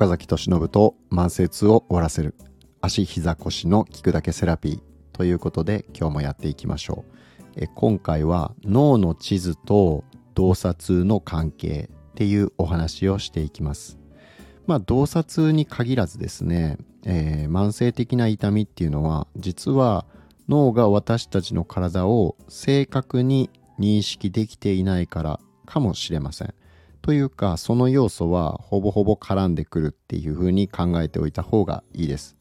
岡崎俊信と慢性痛を終わらせる。足膝腰の聞くだけセラピーということで今日もやっていきましょう。え今回は脳の地図と動作痛の関係っていうお話をしていきます。まあ動作痛に限らずですね、えー、慢性的な痛みっていうのは実は脳が私たちの体を正確に認識できていないからかもしれません。というかその要素はほぼほぼ絡んでくるっていうふうに考えておいた方がいいです。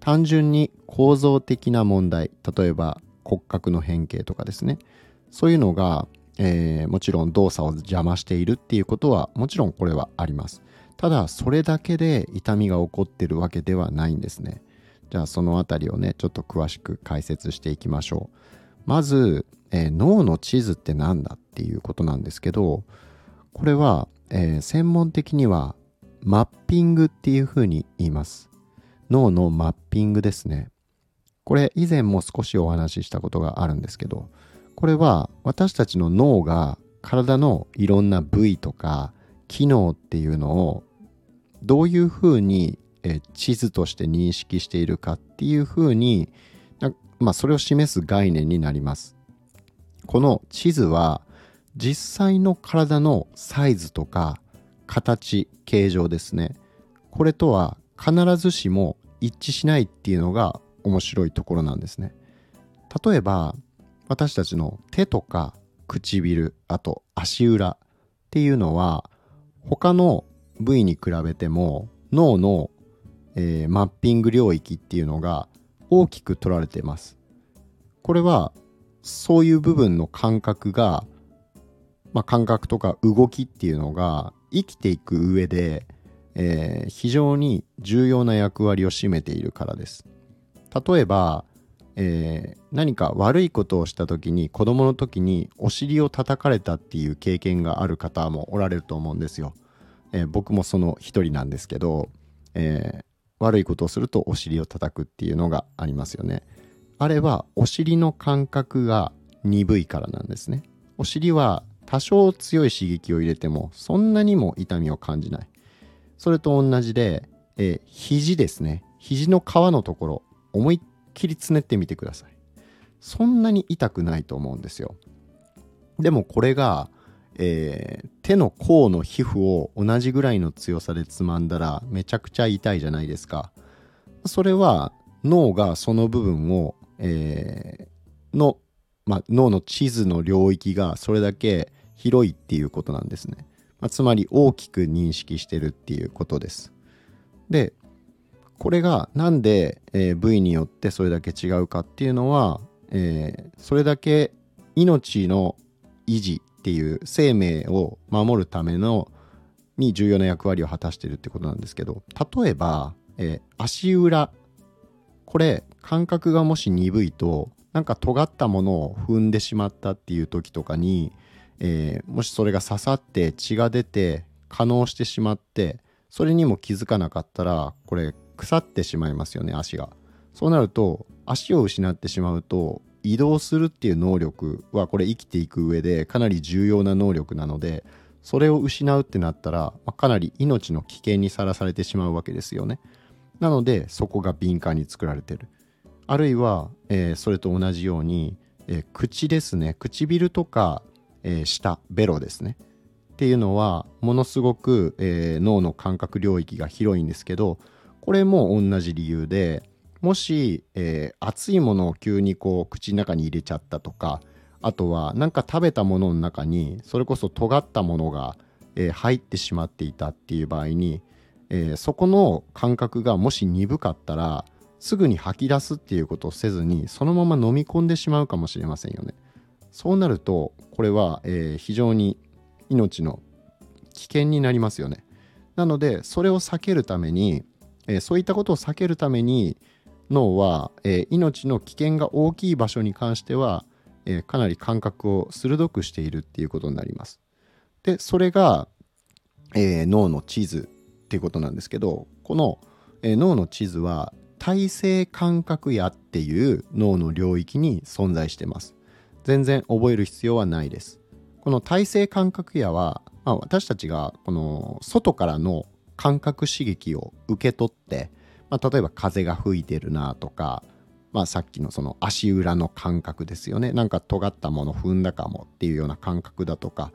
単純に構造的な問題例えば骨格の変形とかですね。そういうのが、えー、もちろん動作を邪魔しているっていうことはもちろんこれはあります。ただそれだけで痛みが起こってるわけではないんですね。じゃあそのあたりをねちょっと詳しく解説していきましょう。まず、えー、脳の地図って何だっていうことなんですけどこれは、えー、専門的にはマッピングっていうふうに言います。脳のマッピングですね。これ以前も少しお話ししたことがあるんですけど、これは私たちの脳が体のいろんな部位とか機能っていうのをどういうふうに地図として認識しているかっていうふうに、まあ、それを示す概念になります。この地図は実際の体のサイズとか形形状ですね。これとは必ずしも一致しないっていうのが面白いところなんですね。例えば私たちの手とか唇あと足裏っていうのは他の部位に比べても脳の、えー、マッピング領域っていうのが大きく取られています。これはそういう部分の感覚がまあ、感覚とか動きっていうのが生きていく上で、えー、非常に重要な役割を占めているからです。例えば、えー、何か悪いことをした時に子供の時にお尻を叩かれたっていう経験がある方もおられると思うんですよ。えー、僕もその一人なんですけど、え悪いことをするとお尻を叩くっていうのがありますよね。あれはお尻の感覚が鈍いからなんですね。お尻は多少強い刺激を入れてもそんなにも痛みを感じない。それと同じで、えー、肘ですね。肘の皮のところ思いっきりつねってみてください。そんなに痛くないと思うんですよ。でもこれが、えー、手の甲の皮膚を同じぐらいの強さでつまんだらめちゃくちゃ痛いじゃないですか。それは脳がその部分を、えー、のまあ、脳の地図の領域がそれだけ広いっていうことなんですね。まあ、つまり大きく認識してるっていうことです。で、これがなんで、えー、部位によってそれだけ違うかっていうのは、えー、それだけ命の維持っていう生命を守るためのに重要な役割を果たしてるってことなんですけど例えば、えー、足裏これ感覚がもし鈍いとなんか尖ったものを踏んでしまったっていう時とかに、えー、もしそれが刺さって血が出て可能してしまってそれにも気づかなかったらこれ腐ってしまいますよね足が。そうなると足を失ってしまうと移動するっていう能力はこれ生きていく上でかなり重要な能力なのでそれを失うってなったら、まあ、かなり命の危険にさらされてしまうわけですよね。なのでそこが敏感に作られてる。あるいは、えー、それと同じように、えー、口ですね。唇とか、えー、舌ベロですね。っていうのはものすごく、え脳の感覚領域が広いんですけどこれも同じ理由でもし、え熱いものを急にこう口の中に入れちゃったとかあとは何か食べたものの中にそれこそ尖ったものが、え入ってしまっていたっていう場合に、えそこの感覚がもし鈍かったらすぐに吐き出すっていうことをせずにそのまま飲み込んでしまうかもしれませんよね。そうなるとこれは、えー、非常に命の危険になりますよね。なのでそれを避けるために、えー、そういったことを避けるために脳は、えー、命の危険が大きい場所に関しては、えかなり感覚を鋭くしているっていうことになります。でそれが、え脳の地図っていうことなんですけどこの、え脳の地図は体性感覚野っていう脳の領域に存在してます。全然覚える必要はないです。この体性感覚野は、まあ、私たちがこの外からの感覚刺激を受け取って、まあ、例えば風が吹いてるなとか、まあ、さっきのその足裏の感覚ですよね。なんか尖ったもの踏んだかもっていうような感覚だとか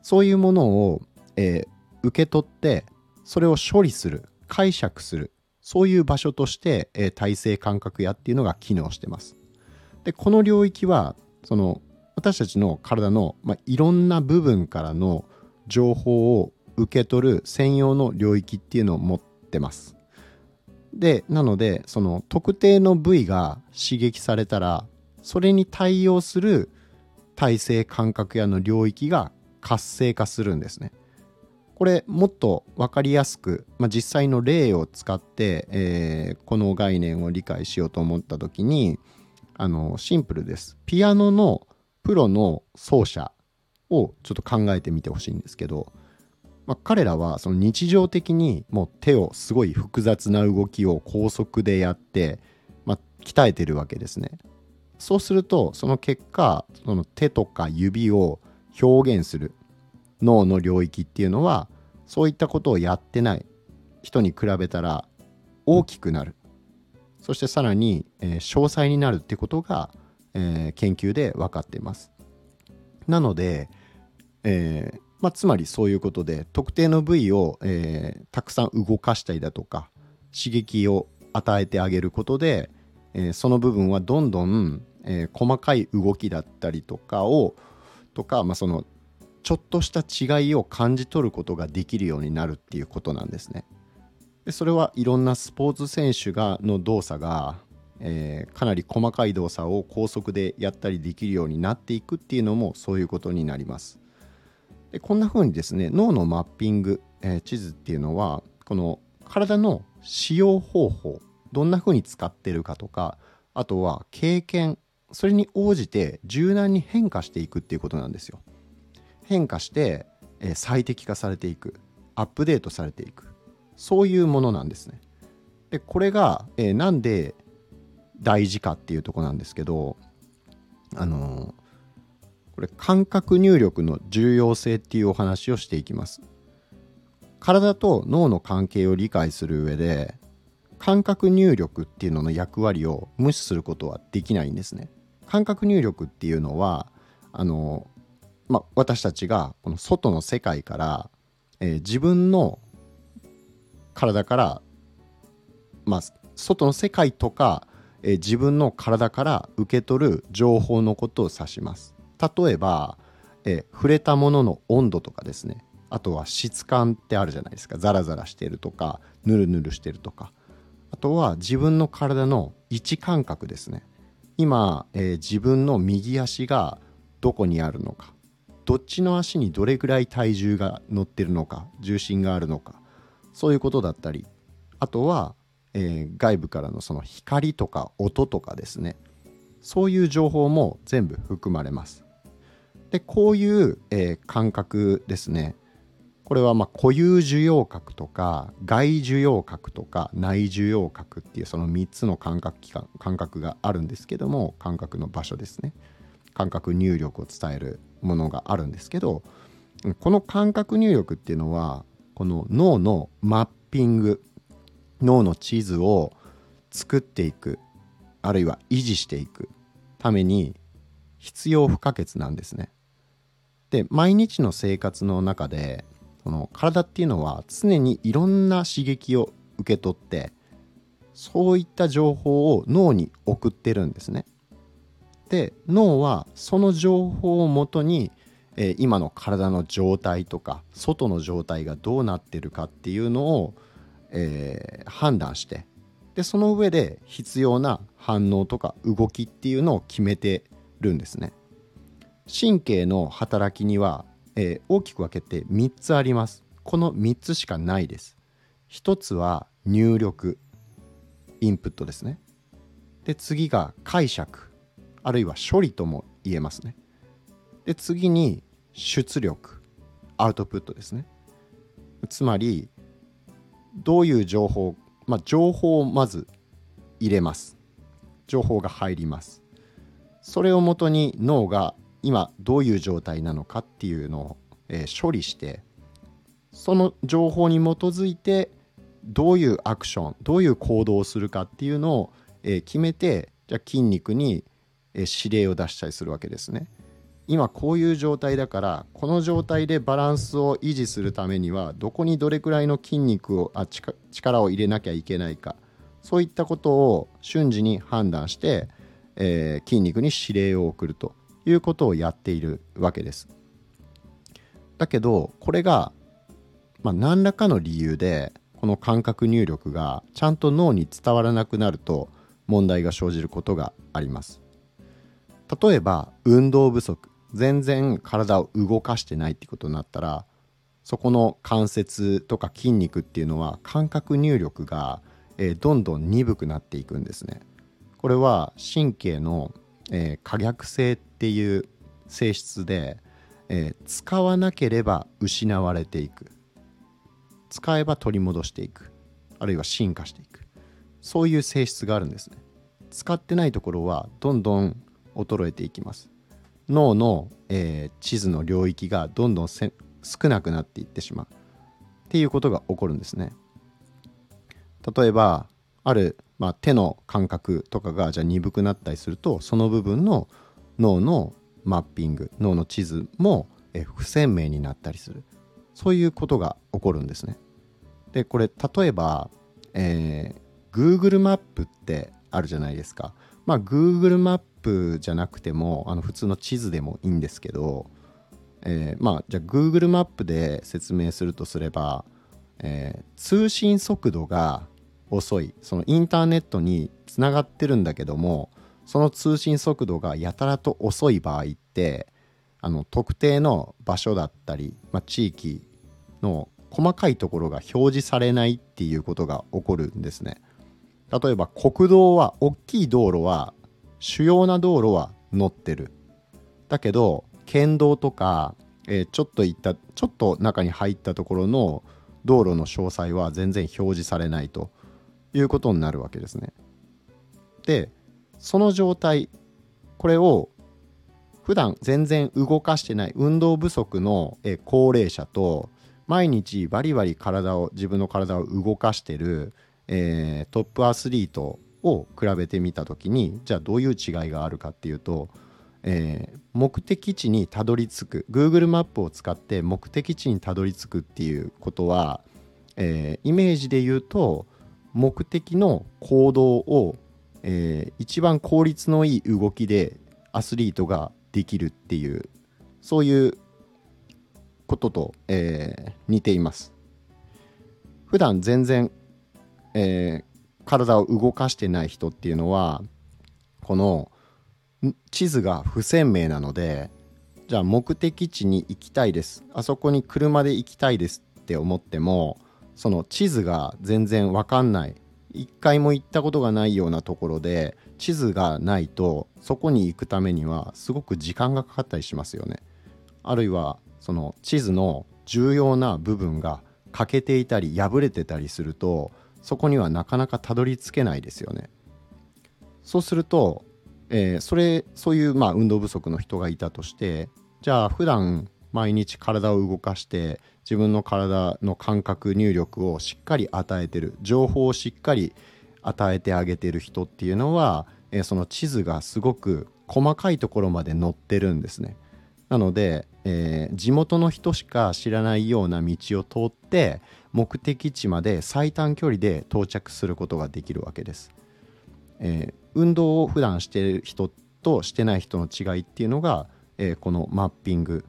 そういうものを、えー、受け取ってそれを処理する解釈するそういう場所として、えー、体制感覚やっていうのが機能してます。でこの領域はその私たちの体の、まあ、いろんな部分からの情報を受け取る専用の領域っていうのを持ってます。でなのでその特定の部位が刺激されたらそれに対応する体制感覚やの領域が活性化するんですね。これもっと分かりやすく、まあ、実際の例を使って、えー、この概念を理解しようと思った時にあのシンプルです。ピアノのプロの奏者をちょっと考えてみてほしいんですけど、まあ、彼らはその日常的にもう手をすごい複雑な動きを高速でやって、まあ、鍛えてるわけですね。そうするとその結果その手とか指を表現する脳の領域っていうのはそういったことをやってない人に比べたら大きくなる。そしてさらに、えー、詳細になるってことが、えー、研究で分かっています。なので、えーまあ、つまりそういうことで特定の部位を、えー、たくさん動かしたりだとか刺激を与えてあげることで、えー、その部分はどんどん、えー、細かい動きだったりとかをとか、まあ、そのちょっとした違いを感じ取ることができるようになるっていうことなんですね。でそれはいろんなスポーツ選手がの動作が、えー、かなり細かい動作を高速でやったりできるようになっていくっていうのもそういうことになります。でこんな風にですね脳のマッピング、えー、地図っていうのはこの体の使用方法どんな風に使ってるかとかあとは経験それに応じて柔軟に変化していくっていうことなんですよ。変化して、え、最適化されていくアップデートされていくそういうものなんですね。でこれが、え、なんで大事かっていうとこなんですけどあの、これ感覚入力の重要性っていうお話をしていきます。体と脳の関係を理解する上で感覚入力っていうのの役割を無視することはできないんですね。感覚入力っていうのはあのまあ、私たちがこの外の世界から、えー、自分の体から、まあ、外の世界とか、えー、自分の体から受け取る情報のことを指します。例えば、えー、触れたものの温度とかですね。あとは質感ってあるじゃないですか。ザラザラしてるとかヌルヌルしてるとか。あとは自分の体の位置感覚ですね。今、えー、自分の右足がどこにあるのか。どっちの足にどれぐらい体重が乗ってるのか重心があるのかそういうことだったりあとは、えー、外部からのその光とか音とかですね。そういう情報も全部含まれます。でこういう、えー、感覚ですね。これはま固有受容核とか外受容核とか内受容核っていうその3つの感覚器官感覚があるんですけども感覚の場所ですね。感覚入力を伝えるものがあるんですけどこの感覚入力っていうのはこの脳のマッピング脳の地図を作っていくあるいは維持していくために必要不可欠なんですね。で毎日の生活の中でこの体っていうのは常にいろんな刺激を受け取ってそういった情報を脳に送ってるんですね。で脳はその情報をもとに、えー、今の体の状態とか外の状態がどうなってるかっていうのを、えー、判断してでその上で必要な反応とか動きっていうのを決めてるんですね。神経の働きには、えー、大きく分けて3つあります。この3つしかないです。1つは入力インプットですね。で次が解釈あるいは処理とも言えますね。で次に出力アウトプットですね。つまりどういう情報まあ情報をまず入れます。情報が入ります。それをもとに脳が今どういう状態なのかっていうのを、えー、処理してその情報に基づいてどういうアクションどういう行動をするかっていうのを、えー、決めてじゃあ筋肉に、指令を出したりするわけですね。今こういう状態だからこの状態でバランスを維持するためにはどこにどれくらいの筋肉をあ力を入れなきゃいけないかそういったことを瞬時に判断して、えー、筋肉に指令を送るということをやっているわけです。だけどこれが、まあ、何らかの理由でこの感覚入力がちゃんと脳に伝わらなくなると問題が生じることがあります。例えば運動不足全然体を動かしてないってことになったらそこの関節とか筋肉っていうのは感覚入力が、えー、どんどん鈍くなっていくんですね。これは神経の、えー、可逆性っていう性質で、えー、使わなければ失われていく使えば取り戻していくあるいは進化していくそういう性質があるんですね。使ってないところはどんどん衰えていきます。脳の、えー、地図の領域がどんどん少なくなっていってしまうっていうことが起こるんですね。例えばある、まあ、手の感覚とかがじゃあ鈍くなったりするとその部分の脳のマッピング脳の地図も、えー、不鮮明になったりするそういうことが起こるんですね。でこれ例えば、えー、Google マップってあるじゃないですか。まあ Google マップじゃなくてもあの普通の地図でもいいんですけど、えー、まあじゃあ Google マップで説明するとすれば、えー、通信速度が遅いそのインターネットにつながってるんだけどもその通信速度がやたらと遅い場合ってあの特定の場所だったり、まあ、地域の細かいところが表示されないっていうことが起こるんですね。例えば国道は大きい道路は主要な道路は乗ってるだけど県道とか、えー、ちょっと行ったちょっと中に入ったところの道路の詳細は全然表示されないということになるわけですね。でその状態これを普段全然動かしてない運動不足の、え高齢者と毎日バリバリ体を自分の体を動かしてる、えー、トップアスリートを比べてみた時にじゃあどういう違いがあるかっていうと、えー、目的地にたどり着く Google マップを使って目的地にたどり着くっていうことは、えー、イメージで言うと目的の行動を、えー、一番効率のいい動きでアスリートができるっていうそういうことと、えー、似ています。普段全然、えー、体を動かしてない人っていうのはこの地図が不鮮明なのでじゃあ目的地に行きたいです。あそこに車で行きたいですって思ってもその地図が全然わかんない。一回も行ったことがないようなところで地図がないとそこに行くためにはすごく時間がかかったりしますよね。あるいはその地図の重要な部分が欠けていたり破れてたりするとそこにはなかなかたどり着けないですよね。そうすると、えー、それそういうまあ運動不足の人がいたとしてじゃあ普段毎日体を動かして自分の体の感覚入力をしっかり与えてる情報をしっかり与えてあげてる人っていうのは、えー、その地図がすごく細かいところまで載ってるんですね。なので、えー、地元の人しか知らないような道を通って目的地まで最短距離で到着することができるわけです。えー、運動を普段してる人としてない人の違いっていうのが、えー、このマッピング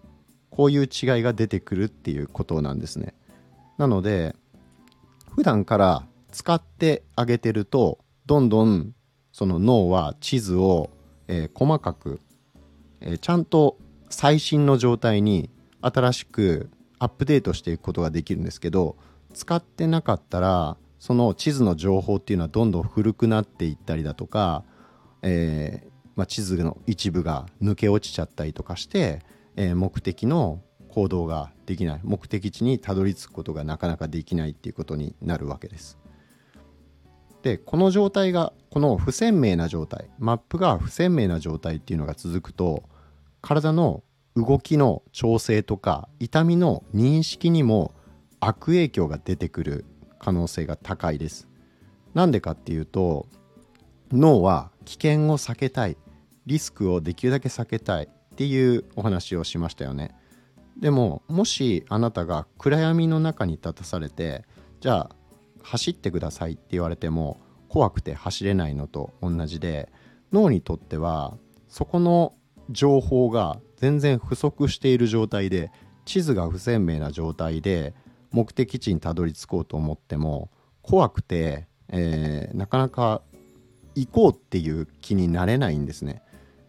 こういう違いが出てくるっていうことなんですね。なので普段から使ってあげてるとどんどんその脳は地図を、えー、細かく、えー、ちゃんと最新の状態に新しくアップデートしていくことができるんですけど使ってなかったらその地図の情報っていうのはどんどん古くなっていったりだとか、えー、まあ、地図の一部が抜け落ちちゃったりとかして、えー、目的の行動ができない目的地にたどり着くことがなかなかできないっていうことになるわけです。でこの状態がこの不鮮明な状態マップが不鮮明な状態っていうのが続くと体の動きの調整とか痛みの認識にも悪影響が出てくる可能性が高いです。なんでかっていうと脳は危険を避けたいリスクをできるだけ避けたいっていうお話をしましたよね。でももしあなたが暗闇の中に立たされてじゃあ走ってくださいって言われても怖くて走れないのと同じで脳にとってはそこの情報が全然不足している状態で地図が不鮮明な状態で目的地にたどり着こうと思っても怖くて、えー、なかなか行こうっていう気になれないんですね。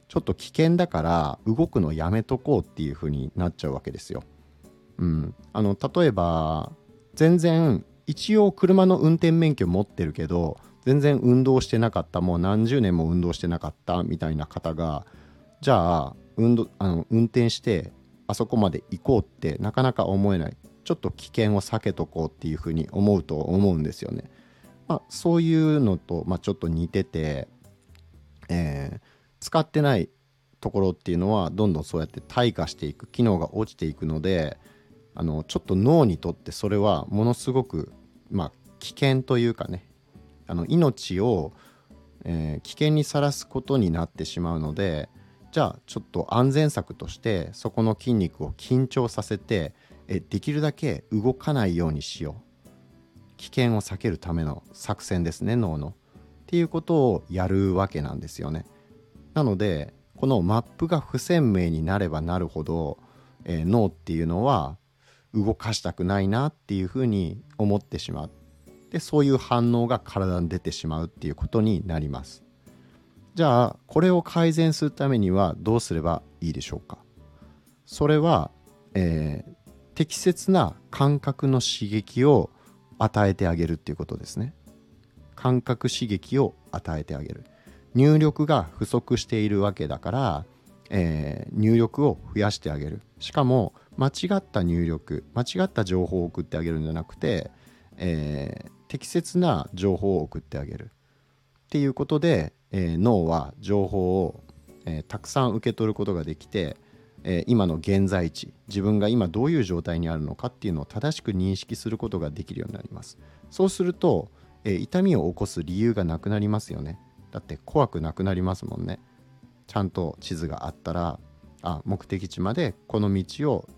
ちょっと危険だから動くのやめとこうっていう風になっちゃうわけですよ。うん、あの例えば全然一応車の運転免許持ってるけど全然運動してなかったもう何十年も運動してなかったみたいな方がじゃあ運動あの運転してあそこまで行こうってなかなか思えないちょっと危険を避けとこうっていうふうに思うと思うんですよね。まあ、そういうのと、まあ、ちょっと似てて、えー、使ってないところっていうのはどんどんそうやって退化していく機能が落ちていくのであのちょっと脳にとってそれはものすごく、まあ、危険というかねあの命を、えー、危険にさらすことになってしまうのでじゃあちょっと安全策としてそこの筋肉を緊張させてえできるだけ動かないようにしよう。危険を避けるための作戦ですね脳の。っていうことをやるわけなんですよね。なのでこのマップが不鮮明になればなるほど、えー、脳っていうのは動かしたくないなっていうふうに思ってしまう。でそういう反応が体に出てしまうっていうことになります。じゃあこれを改善するためにはどうすればいいでしょうか。それは、えー、適切な感覚の刺激を与えてあげるっていうことですね。感覚刺激を与えてあげる。入力が不足しているわけだから、えー、入力を増やしてあげる。しかも間違った入力間違った情報を送ってあげるんじゃなくて、えー、適切な情報を送ってあげる。っていうことで、えー、脳は情報を、えたくさん受け取ることができてえー、今の現在地自分が今どういう状態にあるのかっていうのを正しく認識することができるようになります。そうすると、えー、痛みを起こす理由がなくなりますよね。だって怖くなくなりますもんね。ちゃんと地図があったらあ目的地までこの道を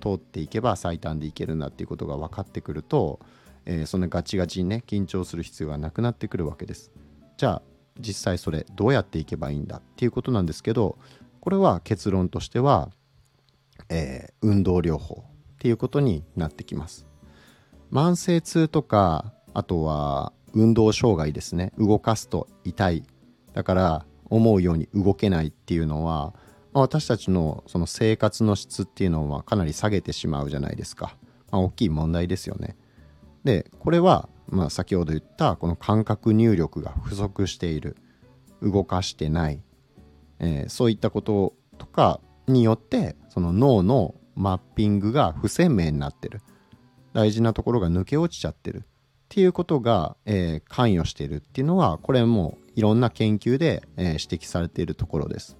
通っていけば最短で行けるんだっていうことが分かってくると、えー、そんなガチガチにね緊張する必要がなくなってくるわけです。じゃあ実際それどうやっていけばいいんだっていうことなんですけどこれは結論としては、えー、運動療法っていうことになってきます。慢性痛とかあとは運動障害ですね。動かすと痛い。だから思うように動けないっていうのは、まあ、私たちのその生活の質っていうのはかなり下げてしまうじゃないですか、まあ、大きい問題ですよね。でこれは、まあ、先ほど言ったこの感覚入力が不足している。動かしてない。えー、そういったこととかによってその脳のマッピングが不鮮明になってる大事なところが抜け落ちちゃってるっていうことが、えー、関与しているっていうのはこれもいろんな研究で、えー、指摘されているところです。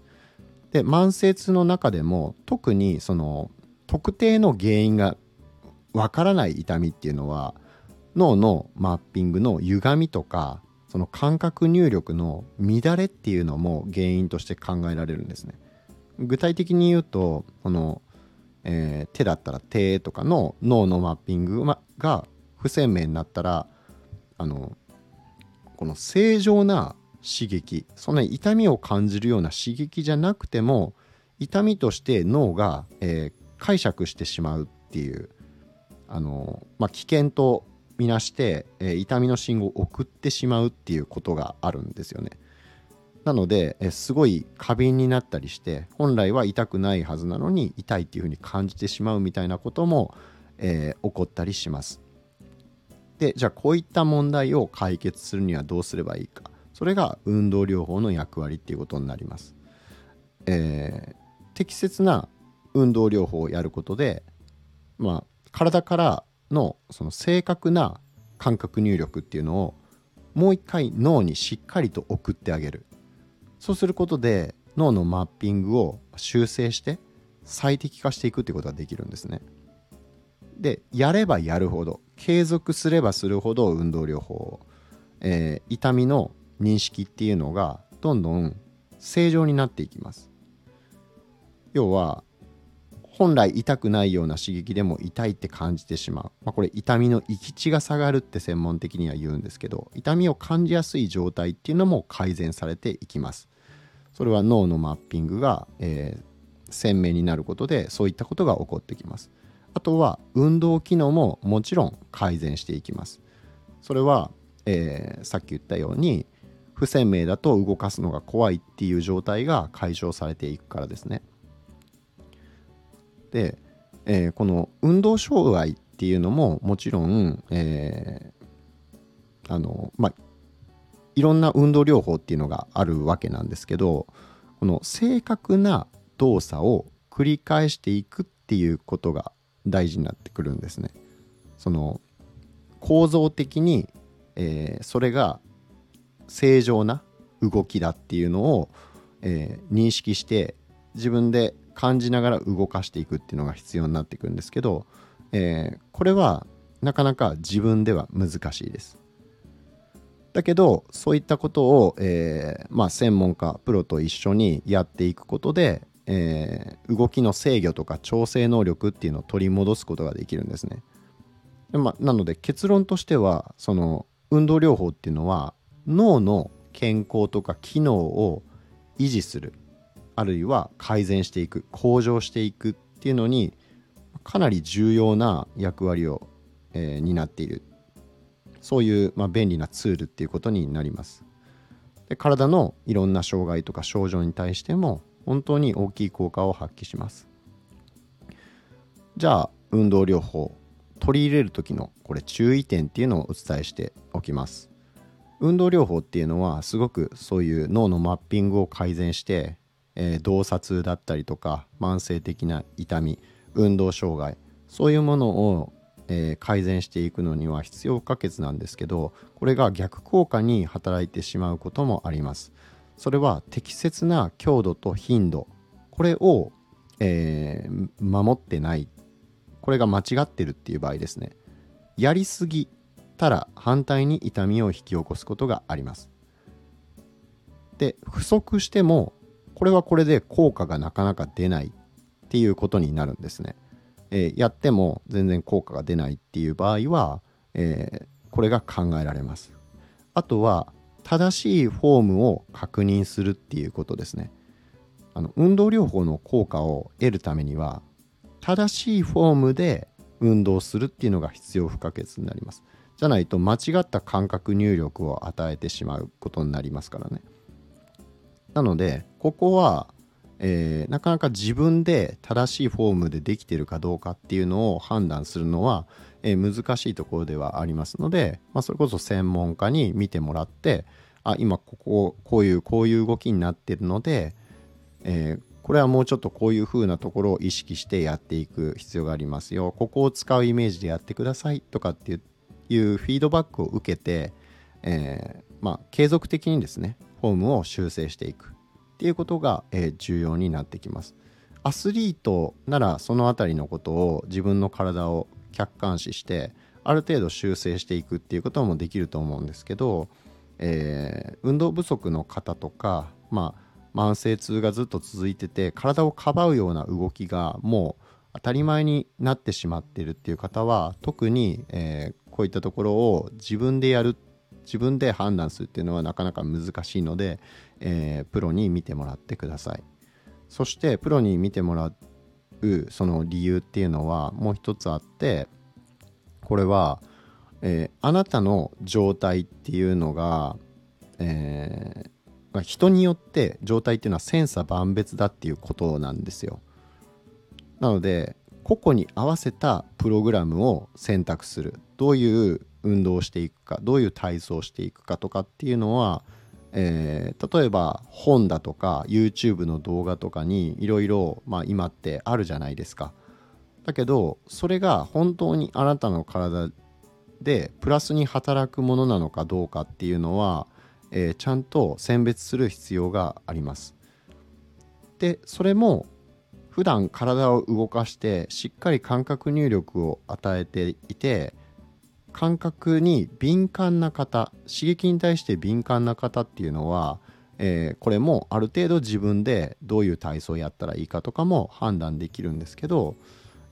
で慢性痛の中でも特にその特定の原因がわからない痛みっていうのは脳のマッピングの歪みとかその感覚入力の乱れっていうのも原因として考えられるんですね。具体的に言うとこの、えー、手だったら手とかの脳のマッピングが不鮮明になったらあのこの正常な刺激そんな痛みを感じるような刺激じゃなくても痛みとして脳が、えー、解釈してしまうっていうあの、まあ、危険とみなして、えー、痛みの信号を送ってしまうっていうことがあるんですよね。なので、えー、すごい過敏になったりして本来は痛くないはずなのに痛いっていうふうに感じてしまうみたいなことも、えー、起こったりします。でじゃあこういった問題を解決するにはどうすればいいかそれが運動療法の役割っていうことになります。えー、適切な運動療法をやることで、まあ、体からのその正確な感覚入力っていうのをもう一回脳にしっかりと送ってあげるそうすることで脳のマッピングを修正して最適化していくってことができるんですね。でやればやるほど継続すればするほど運動療法、えー、痛みの認識っていうのがどんどん正常になっていきます要は本来痛くないような刺激でも痛いって感じてしまう、まあ、これ痛みの域地が下がるって専門的には言うんですけど痛みを感じやすい状態っていうのも改善されていきます。それは脳のマッピングが、えー、鮮明になることでそういったことが起こってきます。あとは運動機能ももちろん改善していきます。それは、えー、さっき言ったように不鮮明だと動かすのが怖いっていう状態が解消されていくからですね。で、えー、この運動障害っていうのももちろん、えー、あのまあいろんな運動療法っていうのがあるわけなんですけどこの正確な動作を繰り返していくっていうことが大事になってくるんですね。その構造的に、えー、それが正常な動きだっていうのを、えー、認識して自分で感じながら動かしていくっていうのが必要になってくるんですけど、えー、これはなかなか自分では難しいです。だけどそういったことを、えー、まあ、専門家プロと一緒にやっていくことで、えー、動きの制御とか調整能力っていうのを取り戻すことができるんですね。でまあ、なので結論としてはその運動療法っていうのは脳の健康とか機能を維持するあるいは改善していく向上していくっていうのにかなり重要な役割を、えー、担っている。そういう、まあ、便利なツールっていうことになります。で体のいろんな障害とか症状に対しても本当に大きい効果を発揮します。じゃあ運動療法取り入れる時のこれ注意点っていうのをお伝えしておきます。運動療法っていうのはすごくそういう脳のマッピングを改善して、えー、洞察だったりとか慢性的な痛み運動障害そういうものを、えー、改善していくのには必要不可欠なんですけどこれが逆効果に働いてしまうこともあります。それは適切な強度と頻度これを、えー、守ってないこれが間違ってるっていう場合ですね。やりすぎたら反対に痛みを引き起こすことがあります。で不足してもこれはこれで効果がなかなか出ないっていうことになるんですね、えー、やっても全然効果が出ないっていう場合は、えー、これが考えられますあとは正しいフォームを確認するっていうことですね。あの運動療法の効果を得るためには正しいフォームで運動するっていうのが必要不可欠になります。じゃないと間違った感覚入力を与えてしまうことになりますからね。なのでここは、えー、なかなか自分で正しいフォームでできてるかどうかっていうのを判断するのはえー、難しいところではありますので、まあ、それこそ専門家に見てもらってあ今こここういうこういう動きになってるので、えー、これはもうちょっとこういう風なところを意識してやっていく必要がありますよ。ここを使うイメージでやってくださいとかっていうフィードバックを受けて、えー、まあ、継続的にですねフォームを修正していくっていうことが、えー、重要になってきます。アスリートならその辺りのことを自分の体を客観視してある程度修正していくっていうこともできると思うんですけど、えー、運動不足の方とか、まあ、慢性痛がずっと続いてて体をかばうような動きがもう当たり前になってしまってるっていう方は特に、えー、こういったところを自分でやるっ自分で判断するっていうのはなかなか難しいので、えー、プロに見てもらってください。そしてプロに見てもらうその理由っていうのはもう一つあってこれは、えー、あなたの状態っていうのが、えー、人によって状態っていうのは千差万別だっていうことなんですよ。なので個々に合わせたプログラムを選択する。どういう運動をしていくかどういう体操をしていくかとかっていうのはえー、例えば本だとか YouTube の動画とかにいろいろ今ってあるじゃないですか。だけどそれが本当にあなたの体でプラスに働くものなのかどうかっていうのは、えー、ちゃんと選別する必要があります。でそれも普段体を動かしてしっかり感覚入力を与えていて感覚に敏感な方刺激に対して敏感な方っていうのは、えー、これもある程度自分でどういう体操やったらいいかとかも判断できるんですけど、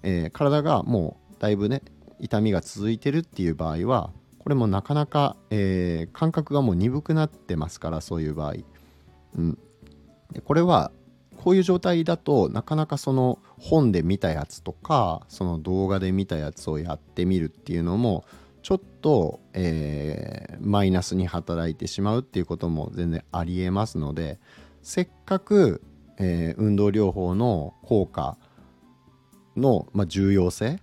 えー、体がもうだいぶね痛みが続いてるっていう場合はこれもなかなか、えー、感覚がもう鈍くなってますからそういう場合、うん、これはこういう状態だとなかなかその本で見たやつとかその動画で見たやつをやってみるっていうのもちょっと、えー、マイナスに働いてしまうっていうことも全然ありえますのでせっかく、えー、運動療法の効果の、まあ、重要性っ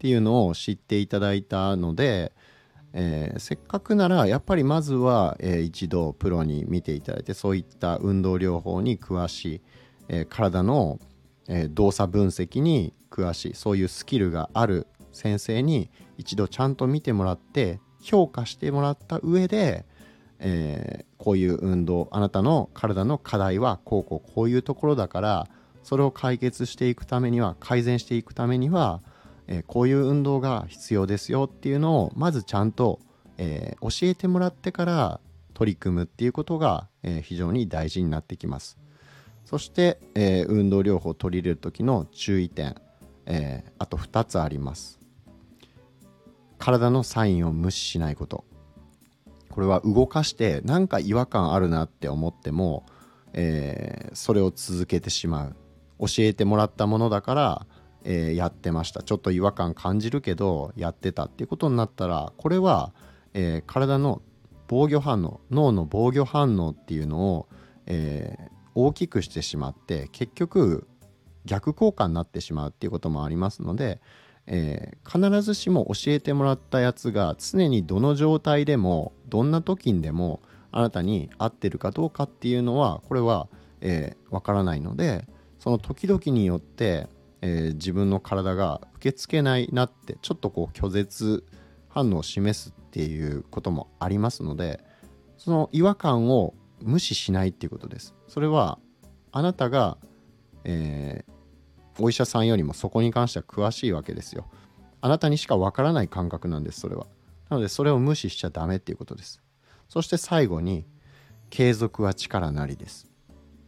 ていうのを知っていただいたので、えー、せっかくならやっぱりまずは、えー、一度プロに見ていただいてそういった運動療法に詳しい、えー、体の、え動作分析に詳しいそういうスキルがある先生に一度ちゃんと見てもらって評価してもらった上で、えこういう運動あなたの体の課題はこうこうこういうところだからそれを解決していくためには改善していくためにはえこういう運動が必要ですよっていうのをまずちゃんと、えー、教えてもらってから取り組むっていうことが、え、非常に大事になってきます。そして、え、運動療法を取り入れる時の注意点、えあと2つあります。体のサインを無視しないこと。これは動かして何か違和感あるなって思っても、えそれを続けてしまう。教えてもらったものだからえー、やってました。ちょっと違和感感じるけどやってたっていうことになったらこれは、えー、体の防御反応脳の防御反応っていうのを、えー、大きくしてしまって結局逆効果になってしまうっていうこともありますので、えー、必ずしも教えてもらったやつが常にどの状態でもどんな時にでもあなたに合ってるかどうかっていうのはこれはわ、えー、からないのでその時々によってえー、自分の体が受け付けないなってちょっとこう拒絶反応を示すっていうこともありますのでその違和感を無視しないっていうことです。それはあなたが、えー、お医者さんよりもそこに関しては詳しいわけですよ。あなたにしかわからない感覚なんですそれは。なのでそれを無視しちゃダメっていうことです。そして最後に継続は力なりです。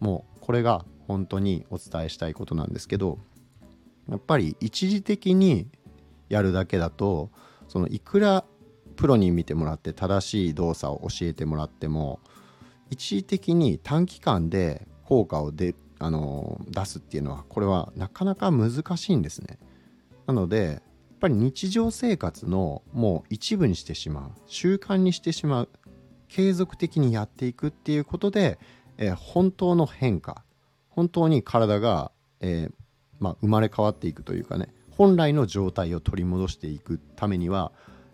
もうこれが本当にお伝えしたいことなんですけどやっぱり一時的にやるだけだとそのいくらプロに見てもらって正しい動作を教えてもらっても一時的に短期間で効果をであの出すっていうのはこれはなかなか難しいんですね。なのでやっぱり日常生活のもう一部にしてしまう習慣にしてしまう継続的にやっていくっていうことで、えー、本当の変化本当に体が、えー、まあ、生まれ変わっていくというかね本来の状態を取り戻していくためには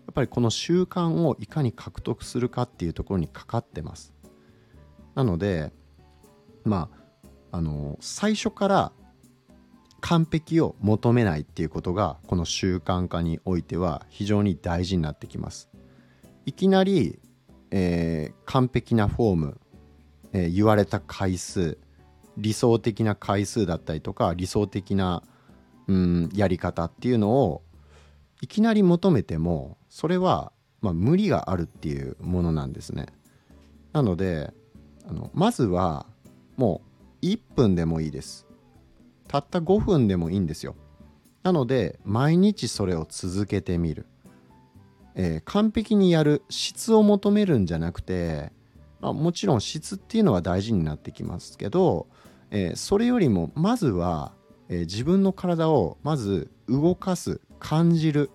やっぱりこの習慣をいかに獲得するかっていうところにかかってますなのでまああの最初から完璧を求めないっていうことがこの習慣化においては非常に大事になってきますいきなり、えー、完璧なフォーム、えー、言われた回数理想的な回数だったりとか理想的な、うん、やり方っていうのをいきなり求めてもそれは、まあ、無理があるっていうものなんですね。なのであのまずはもう1分でもいいです。たった5分でもいいんですよ。なので毎日それを続けてみる。えー、完璧にやる質を求めるんじゃなくて、まあ、もちろん質っていうのは大事になってきますけどえー、それよりもまずは、えー、自分の体をまず動かす感じる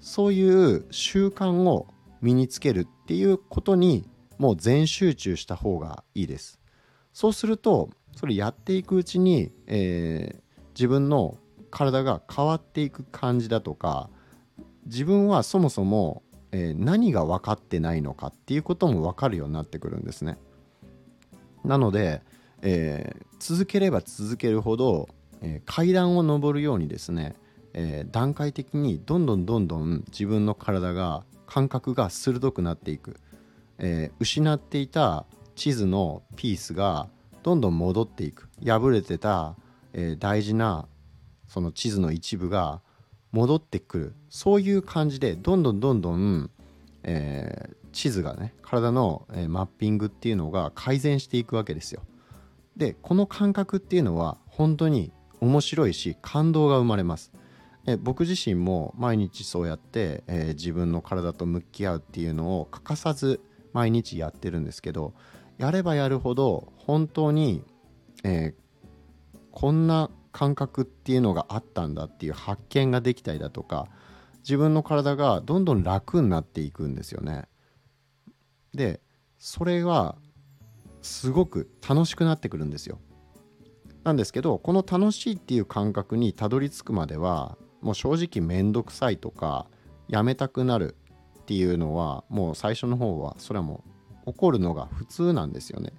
そういう習慣を身につけるっていうことにもう全集中した方がいいですそうするとそれやっていくうちに、えー、自分の体が変わっていく感じだとか自分はそもそも、えー、何が分かってないのかっていうことも分かるようになってくるんですね。なので、えー、続ければ続けるほど、えー、階段を上るようにですね、えー、段階的にどんどんどんどん自分の体が感覚が鋭くなっていく、え失っていた地図のピースが、どんどん戻っていく破れてた、えー、大事なその地図の一部が戻ってくるそういう感じでどんどんどんどん、えー、地図がね体の、えー、マッピングっていうのが改善していくわけですよ。でこの感覚っていうのは本当に面白いし感動が生まれます。え僕自身も毎日そうやって、えー、自分の体と向き合うっていうのを欠かさず毎日やってるんですけどやればやるほど本当に、えー、こんな感覚っていうのがあったんだっていう発見ができたりだとか自分の体がどんどん楽になっていくんですよね。でそれはすごく楽しくなってくるんですよ。なんですけどこの楽しいっていう感覚にたどり着くまではもう正直面倒くさいとかやめたくなるっていうのはもう最初の方はそれはもう起こるのが普通なんですよね。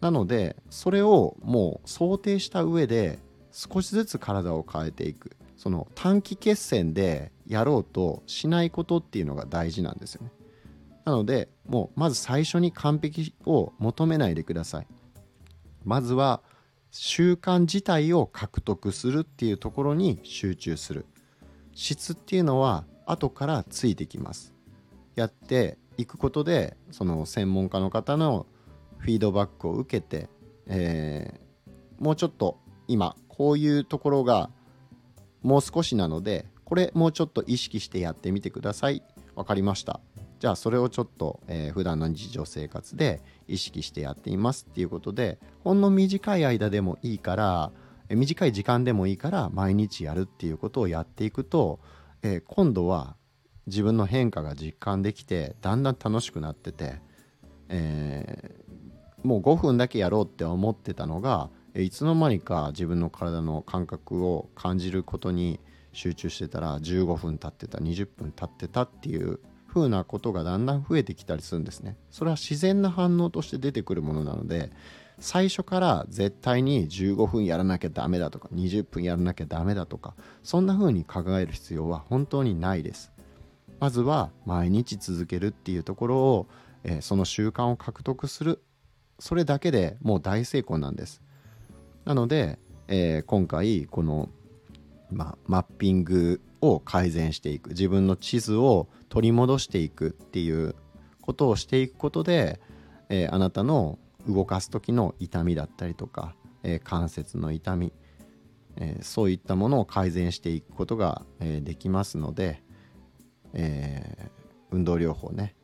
なのでそれをもう想定した上で少しずつ体を変えていくその短期決戦でやろうとしないことっていうのが大事なんですよね。なのでもうまず最初に完璧を求めないでください。まずは習慣自体を獲得するっていうところに集中する質っていうのは後からついてきますやっていくことでその専門家の方のフィードバックを受けて、えー、もうちょっと今こういうところがもう少しなのでこれもうちょっと意識してやってみてください。分かりました。じゃあそれをちょっと、えー、普段の日常生活で意識してやっていますっていうことでほんの短い間でもいいから短い時間でもいいから毎日やるっていうことをやっていくと、えー、今度は自分の変化が実感できてだんだん楽しくなってて、えー、もう5分だけやろうって思ってたのがいつの間にか自分の体の感覚を感じることに集中してたら15分経ってた20分経ってたっていう風なことがだんだん増えてきたりするんですね。それは自然な反応として出てくるものなので最初から絶対に15分やらなきゃダメだとか20分やらなきゃダメだとかそんな風に考える必要は本当にないです。まずは毎日続けるっていうところを、えー、その習慣を獲得するそれだけでもう大成功なんです。なので、えー、今回この、まマッピングを改善していく自分の地図を取り戻していくっていうことをしていくことで、えー、あなたの動かす時の痛みだったりとか、えー、関節の痛み、え、そういったものを改善していくことが、えできますので、え運動療法ね。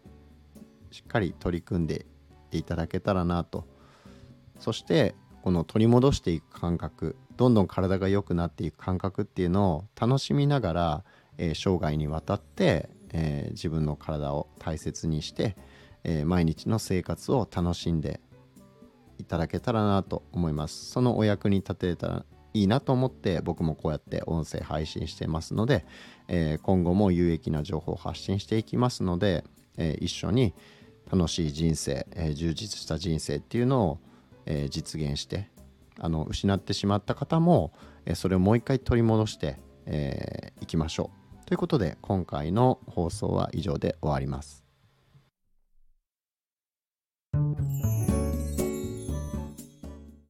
しっかり取り組んでいただけたらなと。そしてこの取り戻していく感覚どんどん体が良くなっていく感覚っていうのを楽しみながら、えー、生涯にわたって、えー、自分の体を大切にして、えー、毎日の生活を楽しんでいただけたらなと思います。そのお役に立てたらいいなと思って僕もこうやって音声配信してますので、えー、今後も有益な情報を発信していきますので、えー、一緒に楽しい人生、えー、充実した人生っていうのを、え実現してあの失ってしまった方も、えそれをもう一回取り戻して、えいきましょう。ということで今回の放送は以上で終わります。